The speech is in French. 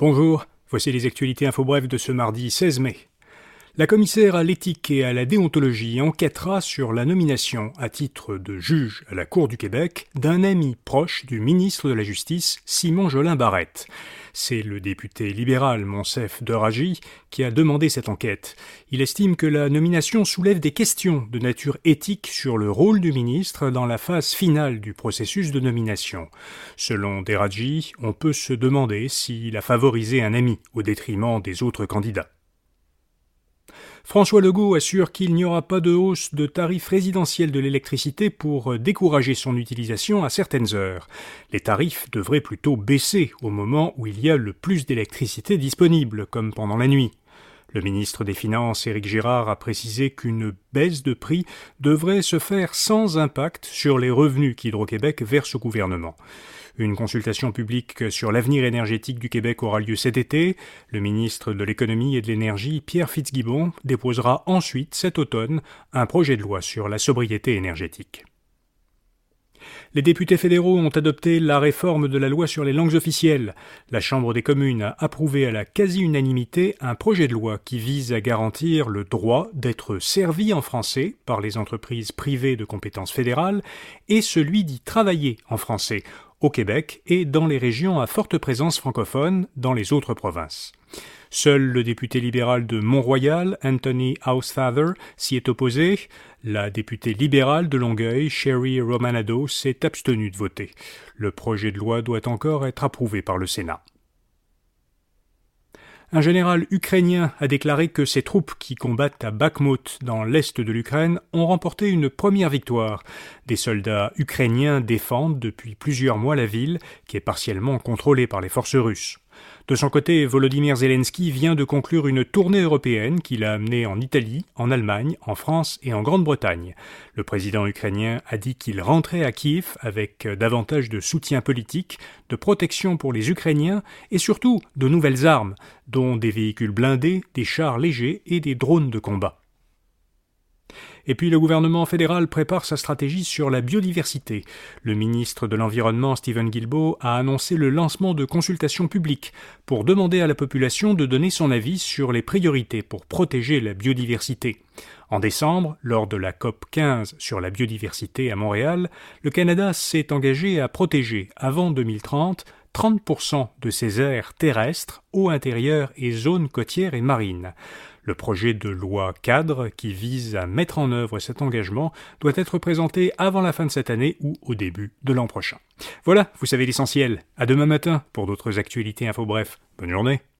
Bonjour, voici les actualités info brèves de ce mardi 16 mai. La commissaire à l'éthique et à la déontologie enquêtera sur la nomination à titre de juge à la Cour du Québec d'un ami proche du ministre de la Justice, Simon Jolin Barrette. C'est le député libéral Monsef Ragy qui a demandé cette enquête. Il estime que la nomination soulève des questions de nature éthique sur le rôle du ministre dans la phase finale du processus de nomination. Selon Deraji, on peut se demander s'il a favorisé un ami au détriment des autres candidats. François Legault assure qu'il n'y aura pas de hausse de tarifs résidentiels de l'électricité pour décourager son utilisation à certaines heures. Les tarifs devraient plutôt baisser au moment où il y a le plus d'électricité disponible, comme pendant la nuit. Le ministre des Finances, Éric Girard, a précisé qu'une baisse de prix devrait se faire sans impact sur les revenus qu'Hydro-Québec verse au gouvernement. Une consultation publique sur l'avenir énergétique du Québec aura lieu cet été. Le ministre de l'économie et de l'énergie, Pierre Fitzgibbon, déposera ensuite cet automne un projet de loi sur la sobriété énergétique. Les députés fédéraux ont adopté la réforme de la loi sur les langues officielles. La Chambre des communes a approuvé à la quasi-unanimité un projet de loi qui vise à garantir le droit d'être servi en français par les entreprises privées de compétences fédérales et celui d'y travailler en français au Québec et dans les régions à forte présence francophone dans les autres provinces. Seul le député libéral de Mont-Royal, Anthony Housefather, s'y est opposé. La députée libérale de Longueuil, Sherry Romanado, s'est abstenue de voter. Le projet de loi doit encore être approuvé par le Sénat. Un général ukrainien a déclaré que ses troupes qui combattent à Bakhmut dans l'est de l'Ukraine ont remporté une première victoire. Des soldats ukrainiens défendent depuis plusieurs mois la ville, qui est partiellement contrôlée par les forces russes. De son côté, Volodymyr Zelensky vient de conclure une tournée européenne qui l'a amené en Italie, en Allemagne, en France et en Grande-Bretagne. Le président ukrainien a dit qu'il rentrait à Kiev avec davantage de soutien politique, de protection pour les Ukrainiens et surtout de nouvelles armes, dont des véhicules blindés, des chars légers et des drones de combat. Et puis le gouvernement fédéral prépare sa stratégie sur la biodiversité. Le ministre de l'Environnement Stephen Guilbeault a annoncé le lancement de consultations publiques pour demander à la population de donner son avis sur les priorités pour protéger la biodiversité. En décembre, lors de la COP 15 sur la biodiversité à Montréal, le Canada s'est engagé à protéger, avant 2030, 30% de ses aires terrestres, eau intérieure et zones côtières et marines. Le projet de loi cadre qui vise à mettre en œuvre cet engagement doit être présenté avant la fin de cette année ou au début de l'an prochain. Voilà, vous savez l'essentiel. À demain matin pour d'autres actualités info bref. Bonne journée.